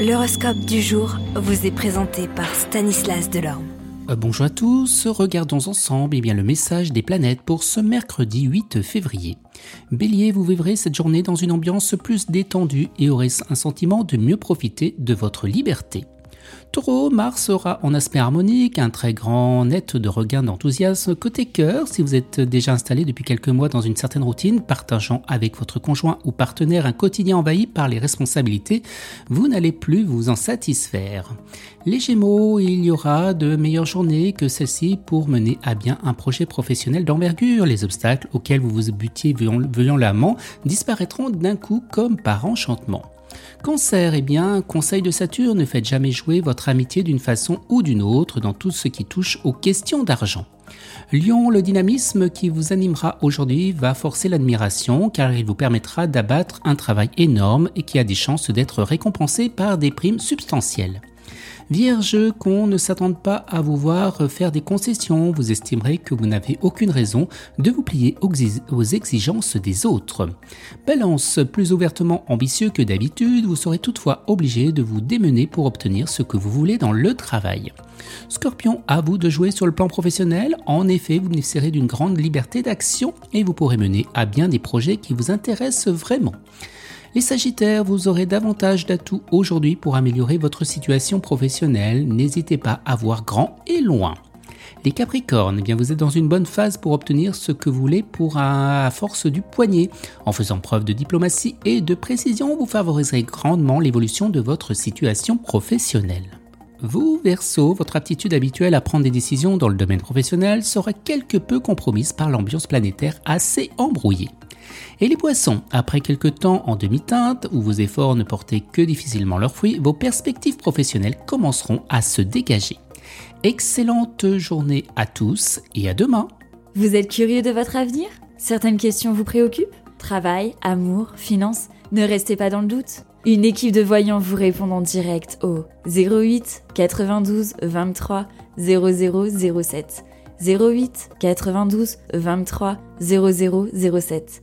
L'horoscope du jour vous est présenté par Stanislas Delorme. Euh, bonjour à tous, regardons ensemble eh bien, le message des planètes pour ce mercredi 8 février. Bélier, vous vivrez cette journée dans une ambiance plus détendue et aurez un sentiment de mieux profiter de votre liberté. Taureau, Mars sera en aspect harmonique, un très grand net de regain d'enthousiasme. Côté cœur, si vous êtes déjà installé depuis quelques mois dans une certaine routine, partageant avec votre conjoint ou partenaire un quotidien envahi par les responsabilités, vous n'allez plus vous en satisfaire. Les Gémeaux, il y aura de meilleures journées que celles-ci pour mener à bien un projet professionnel d'envergure. Les obstacles auxquels vous vous butiez violemment disparaîtront d'un coup comme par enchantement. Cancer, eh bien, conseil de Saturne, ne faites jamais jouer votre amitié d'une façon ou d'une autre dans tout ce qui touche aux questions d'argent. Lion, le dynamisme qui vous animera aujourd'hui va forcer l'admiration car il vous permettra d'abattre un travail énorme et qui a des chances d'être récompensé par des primes substantielles. Vierge, qu'on ne s'attende pas à vous voir faire des concessions, vous estimerez que vous n'avez aucune raison de vous plier aux exigences des autres. Balance, plus ouvertement ambitieux que d'habitude, vous serez toutefois obligé de vous démener pour obtenir ce que vous voulez dans le travail. Scorpion, à vous de jouer sur le plan professionnel, en effet vous bénéficierez d'une grande liberté d'action et vous pourrez mener à bien des projets qui vous intéressent vraiment. Les Sagittaires, vous aurez davantage d'atouts aujourd'hui pour améliorer votre situation professionnelle. N'hésitez pas à voir grand et loin. Les Capricornes, eh bien vous êtes dans une bonne phase pour obtenir ce que vous voulez pour à force du poignet. En faisant preuve de diplomatie et de précision, vous favoriserez grandement l'évolution de votre situation professionnelle. Vous, Verseau, votre aptitude habituelle à prendre des décisions dans le domaine professionnel sera quelque peu compromise par l'ambiance planétaire assez embrouillée. Et les poissons, après quelques temps en demi-teinte, où vos efforts ne portaient que difficilement leurs fruits, vos perspectives professionnelles commenceront à se dégager. Excellente journée à tous et à demain. Vous êtes curieux de votre avenir? Certaines questions vous préoccupent? Travail, amour, finances Ne restez pas dans le doute. Une équipe de voyants vous répond en direct au 08 92 23 0007. 08 92 23 0007.